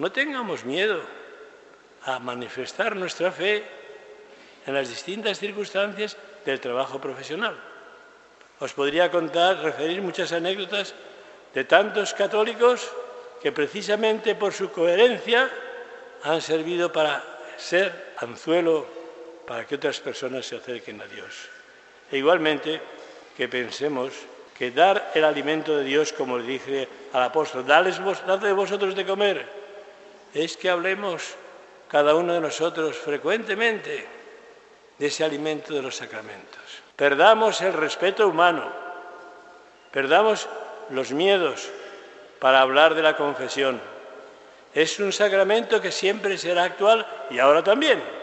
no tengamos miedo a manifestar nuestra fe en las distintas circunstancias del trabajo profesional. Os podría contar, referir muchas anécdotas de tantos católicos que precisamente por su coherencia han servido para ser anzuelo para que otras personas se acerquen a Dios. E igualmente que pensemos que dar el alimento de Dios, como le dije al apóstol, dadle vosotros de comer, es que hablemos cada uno de nosotros frecuentemente de ese alimento de los sacramentos. Perdamos el respeto humano, perdamos los miedos para hablar de la confesión. Es un sacramento que siempre será actual y ahora también